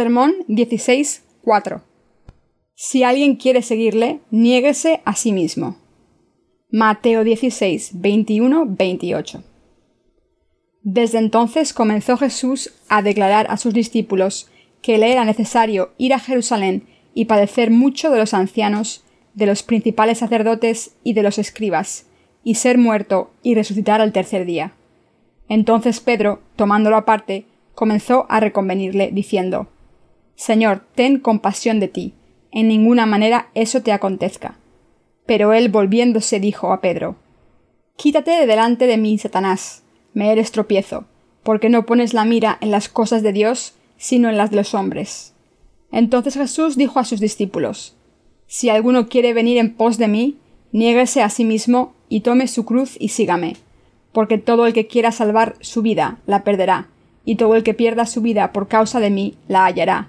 Sermón 16.4. Si alguien quiere seguirle, niéguese a sí mismo. Mateo 16, 21, 28. Desde entonces comenzó Jesús a declarar a sus discípulos que le era necesario ir a Jerusalén y padecer mucho de los ancianos, de los principales sacerdotes y de los escribas, y ser muerto y resucitar al tercer día. Entonces Pedro, tomándolo aparte, comenzó a reconvenirle, diciendo Señor, ten compasión de ti, en ninguna manera eso te acontezca. Pero él volviéndose dijo a Pedro Quítate de delante de mí, Satanás, me eres tropiezo, porque no pones la mira en las cosas de Dios, sino en las de los hombres. Entonces Jesús dijo a sus discípulos Si alguno quiere venir en pos de mí, niéguese a sí mismo y tome su cruz y sígame, porque todo el que quiera salvar su vida la perderá, y todo el que pierda su vida por causa de mí la hallará.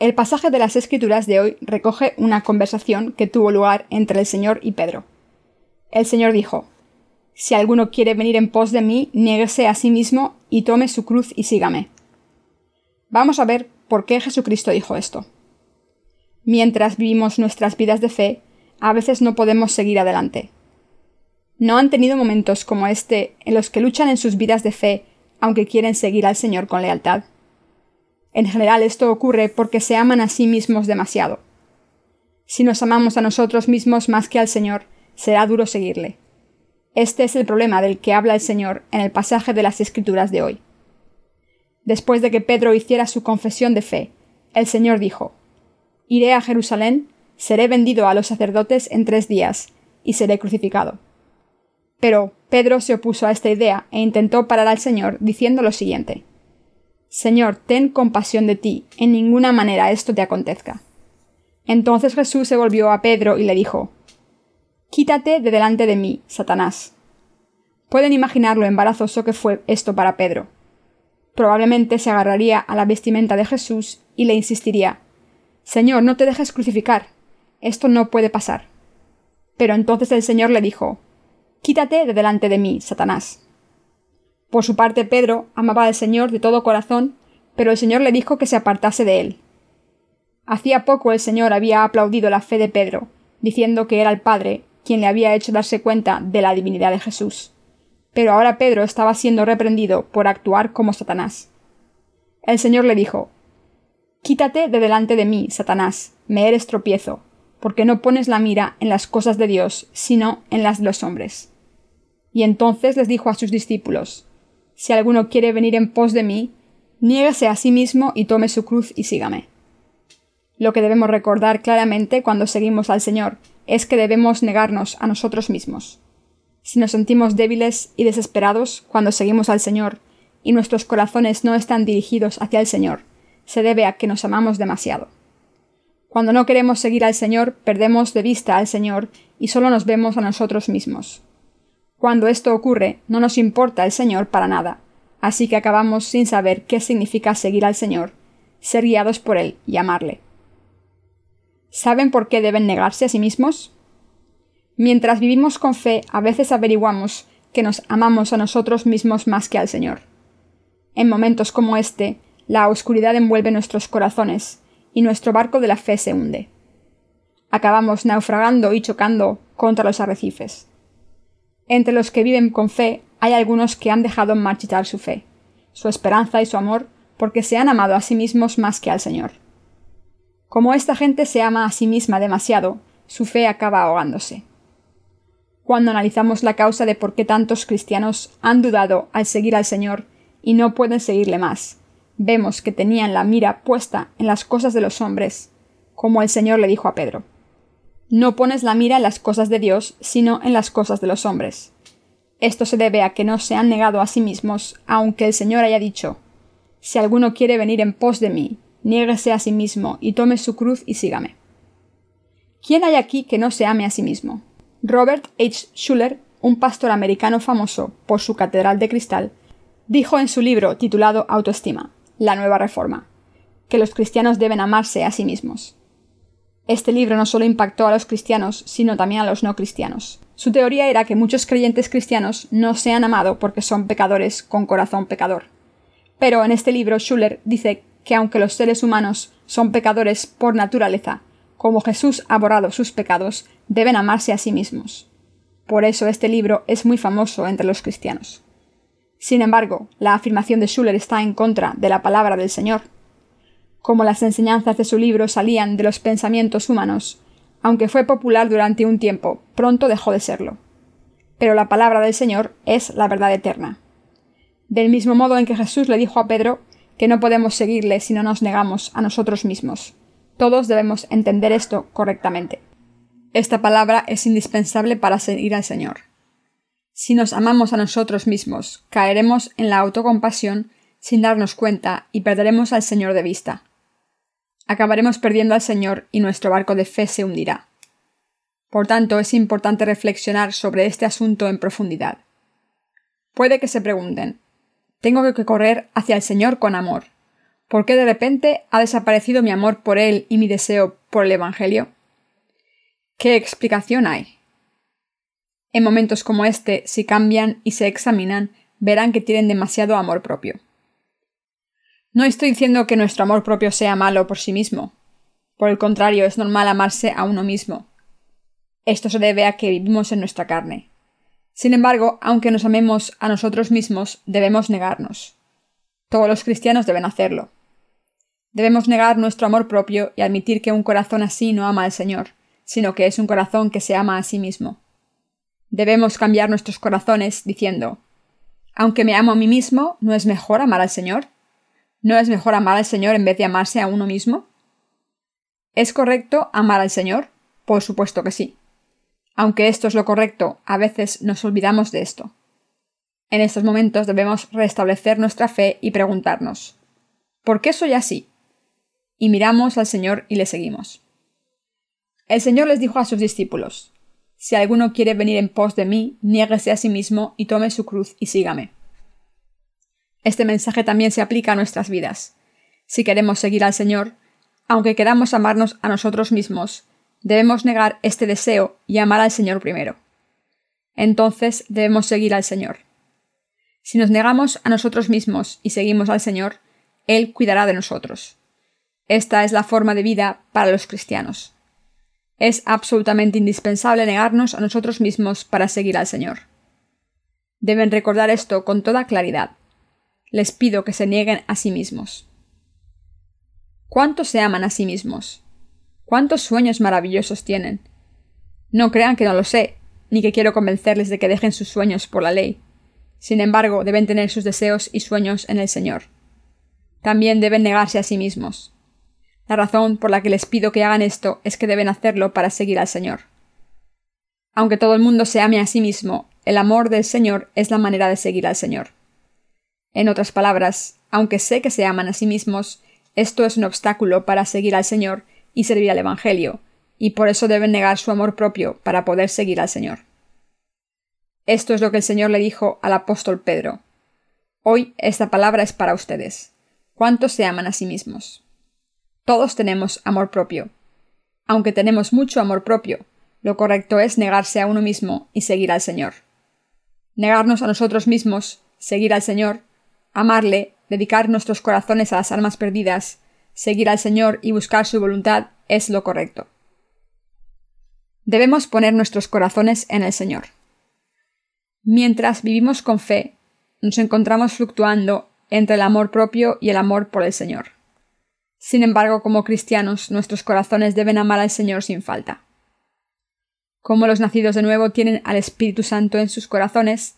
El pasaje de las Escrituras de hoy recoge una conversación que tuvo lugar entre el Señor y Pedro. El Señor dijo Si alguno quiere venir en pos de mí, niéguese a sí mismo y tome su cruz y sígame. Vamos a ver por qué Jesucristo dijo esto. Mientras vivimos nuestras vidas de fe, a veces no podemos seguir adelante. ¿No han tenido momentos como este en los que luchan en sus vidas de fe aunque quieren seguir al Señor con lealtad? En general esto ocurre porque se aman a sí mismos demasiado. Si nos amamos a nosotros mismos más que al Señor, será duro seguirle. Este es el problema del que habla el Señor en el pasaje de las Escrituras de hoy. Después de que Pedro hiciera su confesión de fe, el Señor dijo Iré a Jerusalén, seré vendido a los sacerdotes en tres días, y seré crucificado. Pero Pedro se opuso a esta idea e intentó parar al Señor diciendo lo siguiente Señor, ten compasión de ti, en ninguna manera esto te acontezca. Entonces Jesús se volvió a Pedro y le dijo Quítate de delante de mí, Satanás. Pueden imaginar lo embarazoso que fue esto para Pedro. Probablemente se agarraría a la vestimenta de Jesús y le insistiría Señor, no te dejes crucificar. Esto no puede pasar. Pero entonces el Señor le dijo Quítate de delante de mí, Satanás. Por su parte, Pedro amaba al Señor de todo corazón, pero el Señor le dijo que se apartase de él. Hacía poco el Señor había aplaudido la fe de Pedro, diciendo que era el Padre quien le había hecho darse cuenta de la divinidad de Jesús. Pero ahora Pedro estaba siendo reprendido por actuar como Satanás. El Señor le dijo Quítate de delante de mí, Satanás, me eres tropiezo, porque no pones la mira en las cosas de Dios, sino en las de los hombres. Y entonces les dijo a sus discípulos si alguno quiere venir en pos de mí, niégase a sí mismo y tome su cruz y sígame. Lo que debemos recordar claramente cuando seguimos al Señor es que debemos negarnos a nosotros mismos. Si nos sentimos débiles y desesperados cuando seguimos al Señor y nuestros corazones no están dirigidos hacia el Señor, se debe a que nos amamos demasiado. Cuando no queremos seguir al Señor, perdemos de vista al Señor y solo nos vemos a nosotros mismos. Cuando esto ocurre, no nos importa el Señor para nada, así que acabamos sin saber qué significa seguir al Señor, ser guiados por Él y amarle. ¿Saben por qué deben negarse a sí mismos? Mientras vivimos con fe, a veces averiguamos que nos amamos a nosotros mismos más que al Señor. En momentos como este, la oscuridad envuelve nuestros corazones y nuestro barco de la fe se hunde. Acabamos naufragando y chocando contra los arrecifes. Entre los que viven con fe hay algunos que han dejado marchitar su fe, su esperanza y su amor porque se han amado a sí mismos más que al Señor. Como esta gente se ama a sí misma demasiado, su fe acaba ahogándose. Cuando analizamos la causa de por qué tantos cristianos han dudado al seguir al Señor y no pueden seguirle más, vemos que tenían la mira puesta en las cosas de los hombres, como el Señor le dijo a Pedro. No pones la mira en las cosas de Dios, sino en las cosas de los hombres. Esto se debe a que no se han negado a sí mismos, aunque el Señor haya dicho Si alguno quiere venir en pos de mí, niéguese a sí mismo y tome su cruz y sígame. ¿Quién hay aquí que no se ame a sí mismo? Robert H. Schuller, un pastor americano famoso por su catedral de cristal, dijo en su libro titulado Autoestima, la nueva reforma, que los cristianos deben amarse a sí mismos. Este libro no solo impactó a los cristianos, sino también a los no cristianos. Su teoría era que muchos creyentes cristianos no se han amado porque son pecadores con corazón pecador. Pero en este libro Schuller dice que aunque los seres humanos son pecadores por naturaleza, como Jesús ha borrado sus pecados, deben amarse a sí mismos. Por eso este libro es muy famoso entre los cristianos. Sin embargo, la afirmación de Schuller está en contra de la palabra del Señor. Como las enseñanzas de su libro salían de los pensamientos humanos, aunque fue popular durante un tiempo, pronto dejó de serlo. Pero la palabra del Señor es la verdad eterna. Del mismo modo en que Jesús le dijo a Pedro que no podemos seguirle si no nos negamos a nosotros mismos. Todos debemos entender esto correctamente. Esta palabra es indispensable para seguir al Señor. Si nos amamos a nosotros mismos, caeremos en la autocompasión sin darnos cuenta y perderemos al Señor de vista. Acabaremos perdiendo al Señor y nuestro barco de fe se hundirá. Por tanto, es importante reflexionar sobre este asunto en profundidad. Puede que se pregunten, tengo que correr hacia el Señor con amor. ¿Por qué de repente ha desaparecido mi amor por Él y mi deseo por el Evangelio? ¿Qué explicación hay? En momentos como este, si cambian y se examinan, verán que tienen demasiado amor propio. No estoy diciendo que nuestro amor propio sea malo por sí mismo. Por el contrario, es normal amarse a uno mismo. Esto se debe a que vivimos en nuestra carne. Sin embargo, aunque nos amemos a nosotros mismos, debemos negarnos. Todos los cristianos deben hacerlo. Debemos negar nuestro amor propio y admitir que un corazón así no ama al Señor, sino que es un corazón que se ama a sí mismo. Debemos cambiar nuestros corazones diciendo Aunque me amo a mí mismo, ¿no es mejor amar al Señor? ¿No es mejor amar al Señor en vez de amarse a uno mismo? ¿Es correcto amar al Señor? Por supuesto que sí. Aunque esto es lo correcto, a veces nos olvidamos de esto. En estos momentos debemos restablecer nuestra fe y preguntarnos ¿Por qué soy así? Y miramos al Señor y le seguimos. El Señor les dijo a sus discípulos si alguno quiere venir en pos de mí, niéguese a sí mismo y tome su cruz y sígame. Este mensaje también se aplica a nuestras vidas. Si queremos seguir al Señor, aunque queramos amarnos a nosotros mismos, debemos negar este deseo y amar al Señor primero. Entonces debemos seguir al Señor. Si nos negamos a nosotros mismos y seguimos al Señor, Él cuidará de nosotros. Esta es la forma de vida para los cristianos. Es absolutamente indispensable negarnos a nosotros mismos para seguir al Señor. Deben recordar esto con toda claridad. Les pido que se nieguen a sí mismos. ¿Cuántos se aman a sí mismos? ¿Cuántos sueños maravillosos tienen? No crean que no lo sé, ni que quiero convencerles de que dejen sus sueños por la ley. Sin embargo, deben tener sus deseos y sueños en el Señor. También deben negarse a sí mismos. La razón por la que les pido que hagan esto es que deben hacerlo para seguir al Señor. Aunque todo el mundo se ame a sí mismo, el amor del Señor es la manera de seguir al Señor. En otras palabras, aunque sé que se aman a sí mismos, esto es un obstáculo para seguir al Señor y servir al Evangelio, y por eso deben negar su amor propio para poder seguir al Señor. Esto es lo que el Señor le dijo al apóstol Pedro. Hoy esta palabra es para ustedes. ¿Cuántos se aman a sí mismos? Todos tenemos amor propio. Aunque tenemos mucho amor propio, lo correcto es negarse a uno mismo y seguir al Señor. Negarnos a nosotros mismos, seguir al Señor, amarle, dedicar nuestros corazones a las almas perdidas, seguir al Señor y buscar su voluntad es lo correcto. Debemos poner nuestros corazones en el Señor. Mientras vivimos con fe, nos encontramos fluctuando entre el amor propio y el amor por el Señor. Sin embargo, como cristianos, nuestros corazones deben amar al Señor sin falta. Como los nacidos de nuevo tienen al Espíritu Santo en sus corazones,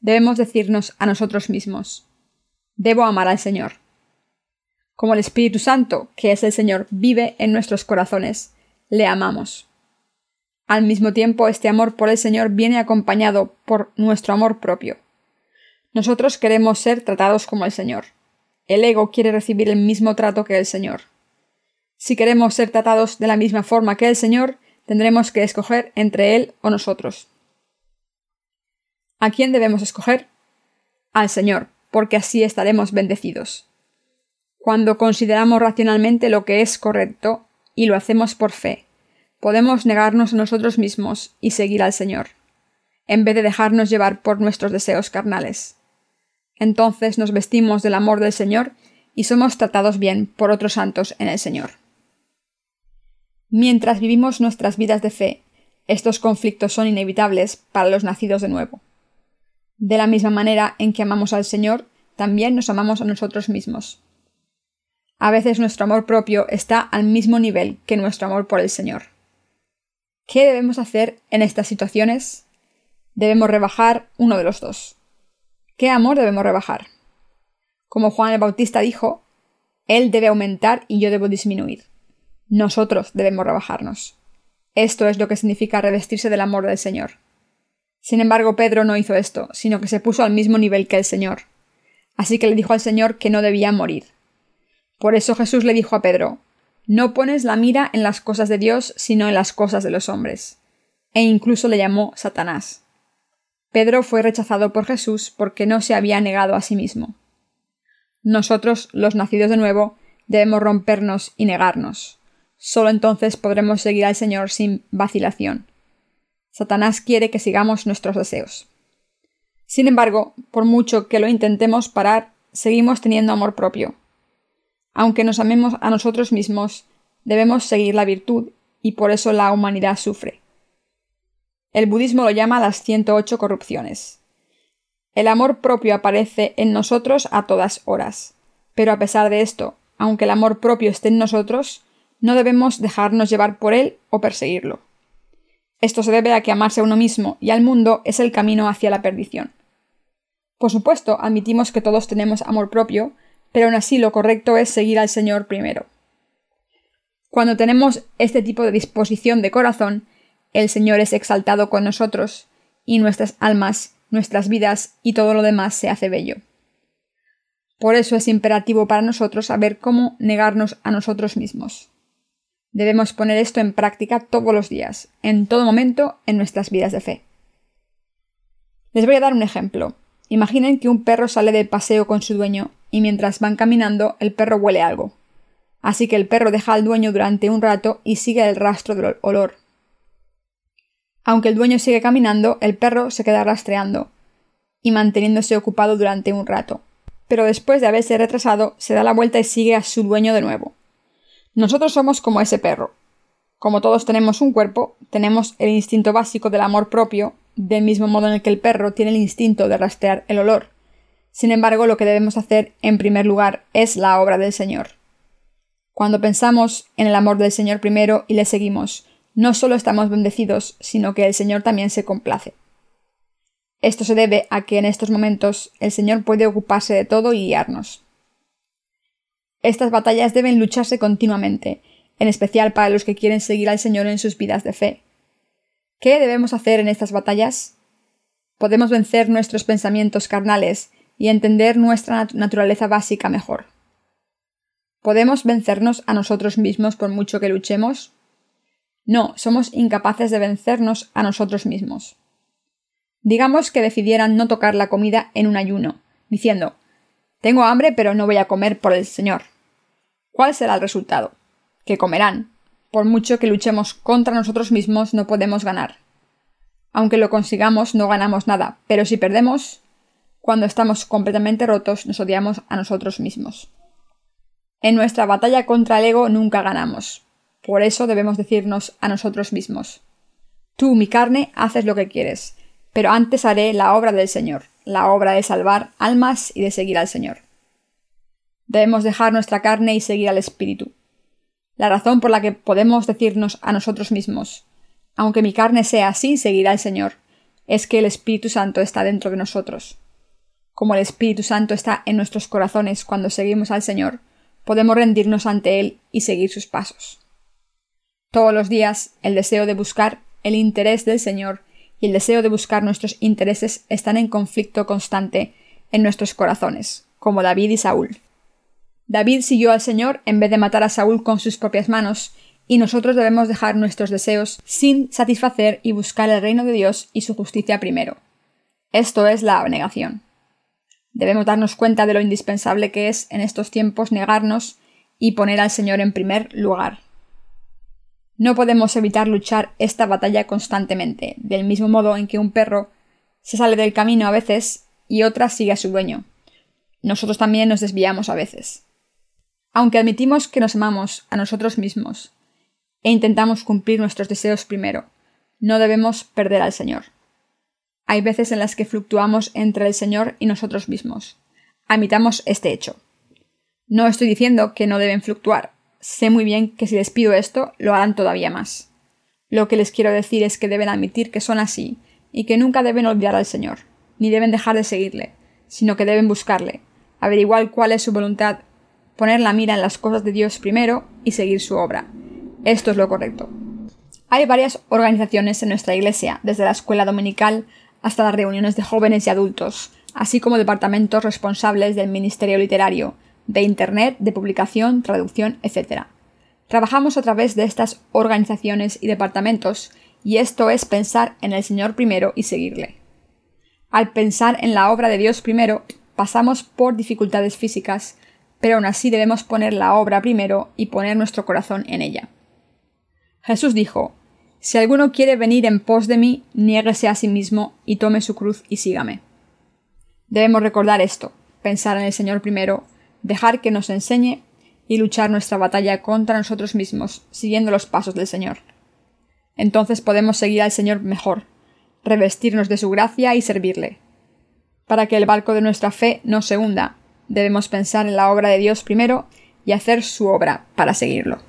debemos decirnos a nosotros mismos, debo amar al Señor. Como el Espíritu Santo, que es el Señor, vive en nuestros corazones, le amamos. Al mismo tiempo, este amor por el Señor viene acompañado por nuestro amor propio. Nosotros queremos ser tratados como el Señor. El ego quiere recibir el mismo trato que el Señor. Si queremos ser tratados de la misma forma que el Señor, tendremos que escoger entre Él o nosotros. ¿A quién debemos escoger? Al Señor, porque así estaremos bendecidos. Cuando consideramos racionalmente lo que es correcto y lo hacemos por fe, podemos negarnos a nosotros mismos y seguir al Señor, en vez de dejarnos llevar por nuestros deseos carnales. Entonces nos vestimos del amor del Señor y somos tratados bien por otros santos en el Señor. Mientras vivimos nuestras vidas de fe, estos conflictos son inevitables para los nacidos de nuevo. De la misma manera en que amamos al Señor, también nos amamos a nosotros mismos. A veces nuestro amor propio está al mismo nivel que nuestro amor por el Señor. ¿Qué debemos hacer en estas situaciones? Debemos rebajar uno de los dos. ¿Qué amor debemos rebajar? Como Juan el Bautista dijo, Él debe aumentar y yo debo disminuir. Nosotros debemos rebajarnos. Esto es lo que significa revestirse del amor del Señor. Sin embargo, Pedro no hizo esto, sino que se puso al mismo nivel que el Señor. Así que le dijo al Señor que no debía morir. Por eso Jesús le dijo a Pedro, No pones la mira en las cosas de Dios, sino en las cosas de los hombres. E incluso le llamó Satanás. Pedro fue rechazado por Jesús porque no se había negado a sí mismo. Nosotros, los nacidos de nuevo, debemos rompernos y negarnos. Solo entonces podremos seguir al Señor sin vacilación. Satanás quiere que sigamos nuestros deseos. Sin embargo, por mucho que lo intentemos parar, seguimos teniendo amor propio. Aunque nos amemos a nosotros mismos, debemos seguir la virtud, y por eso la humanidad sufre. El budismo lo llama las 108 corrupciones. El amor propio aparece en nosotros a todas horas, pero a pesar de esto, aunque el amor propio esté en nosotros, no debemos dejarnos llevar por él o perseguirlo. Esto se debe a que amarse a uno mismo y al mundo es el camino hacia la perdición. Por supuesto, admitimos que todos tenemos amor propio, pero aún así lo correcto es seguir al Señor primero. Cuando tenemos este tipo de disposición de corazón, el Señor es exaltado con nosotros, y nuestras almas, nuestras vidas y todo lo demás se hace bello. Por eso es imperativo para nosotros saber cómo negarnos a nosotros mismos. Debemos poner esto en práctica todos los días, en todo momento en nuestras vidas de fe. Les voy a dar un ejemplo. Imaginen que un perro sale de paseo con su dueño y mientras van caminando el perro huele algo. Así que el perro deja al dueño durante un rato y sigue el rastro del olor. Aunque el dueño sigue caminando, el perro se queda rastreando y manteniéndose ocupado durante un rato. Pero después de haberse retrasado, se da la vuelta y sigue a su dueño de nuevo. Nosotros somos como ese perro. Como todos tenemos un cuerpo, tenemos el instinto básico del amor propio, del mismo modo en el que el perro tiene el instinto de rastrear el olor. Sin embargo, lo que debemos hacer en primer lugar es la obra del Señor. Cuando pensamos en el amor del Señor primero y le seguimos, no solo estamos bendecidos, sino que el Señor también se complace. Esto se debe a que en estos momentos el Señor puede ocuparse de todo y guiarnos. Estas batallas deben lucharse continuamente, en especial para los que quieren seguir al Señor en sus vidas de fe. ¿Qué debemos hacer en estas batallas? Podemos vencer nuestros pensamientos carnales y entender nuestra naturaleza básica mejor. ¿Podemos vencernos a nosotros mismos por mucho que luchemos? No, somos incapaces de vencernos a nosotros mismos. Digamos que decidieran no tocar la comida en un ayuno, diciendo tengo hambre, pero no voy a comer por el Señor. ¿Cuál será el resultado? Que comerán. Por mucho que luchemos contra nosotros mismos, no podemos ganar. Aunque lo consigamos, no ganamos nada, pero si perdemos, cuando estamos completamente rotos, nos odiamos a nosotros mismos. En nuestra batalla contra el ego nunca ganamos. Por eso debemos decirnos a nosotros mismos Tú, mi carne, haces lo que quieres, pero antes haré la obra del Señor la obra de salvar almas y de seguir al Señor. Debemos dejar nuestra carne y seguir al Espíritu. La razón por la que podemos decirnos a nosotros mismos, aunque mi carne sea así, seguirá al Señor, es que el Espíritu Santo está dentro de nosotros. Como el Espíritu Santo está en nuestros corazones cuando seguimos al Señor, podemos rendirnos ante Él y seguir sus pasos. Todos los días el deseo de buscar el interés del Señor y el deseo de buscar nuestros intereses están en conflicto constante en nuestros corazones, como David y Saúl. David siguió al Señor en vez de matar a Saúl con sus propias manos, y nosotros debemos dejar nuestros deseos sin satisfacer y buscar el reino de Dios y su justicia primero. Esto es la abnegación. Debemos darnos cuenta de lo indispensable que es en estos tiempos negarnos y poner al Señor en primer lugar. No podemos evitar luchar esta batalla constantemente, del mismo modo en que un perro se sale del camino a veces y otra sigue a su dueño. Nosotros también nos desviamos a veces. Aunque admitimos que nos amamos a nosotros mismos e intentamos cumplir nuestros deseos primero, no debemos perder al Señor. Hay veces en las que fluctuamos entre el Señor y nosotros mismos. Admitamos este hecho. No estoy diciendo que no deben fluctuar. Sé muy bien que si les pido esto, lo harán todavía más. Lo que les quiero decir es que deben admitir que son así y que nunca deben olvidar al Señor, ni deben dejar de seguirle, sino que deben buscarle, averiguar cuál es su voluntad, poner la mira en las cosas de Dios primero y seguir su obra. Esto es lo correcto. Hay varias organizaciones en nuestra iglesia, desde la escuela dominical hasta las reuniones de jóvenes y adultos, así como departamentos responsables del Ministerio Literario, de Internet, de publicación, traducción, etc. Trabajamos a través de estas organizaciones y departamentos, y esto es pensar en el Señor primero y seguirle. Al pensar en la obra de Dios primero, pasamos por dificultades físicas, pero aún así debemos poner la obra primero y poner nuestro corazón en ella. Jesús dijo, Si alguno quiere venir en pos de mí, niéguese a sí mismo y tome su cruz y sígame. Debemos recordar esto, pensar en el Señor primero, dejar que nos enseñe y luchar nuestra batalla contra nosotros mismos, siguiendo los pasos del Señor. Entonces podemos seguir al Señor mejor, revestirnos de su gracia y servirle. Para que el barco de nuestra fe no se hunda, debemos pensar en la obra de Dios primero y hacer su obra para seguirlo.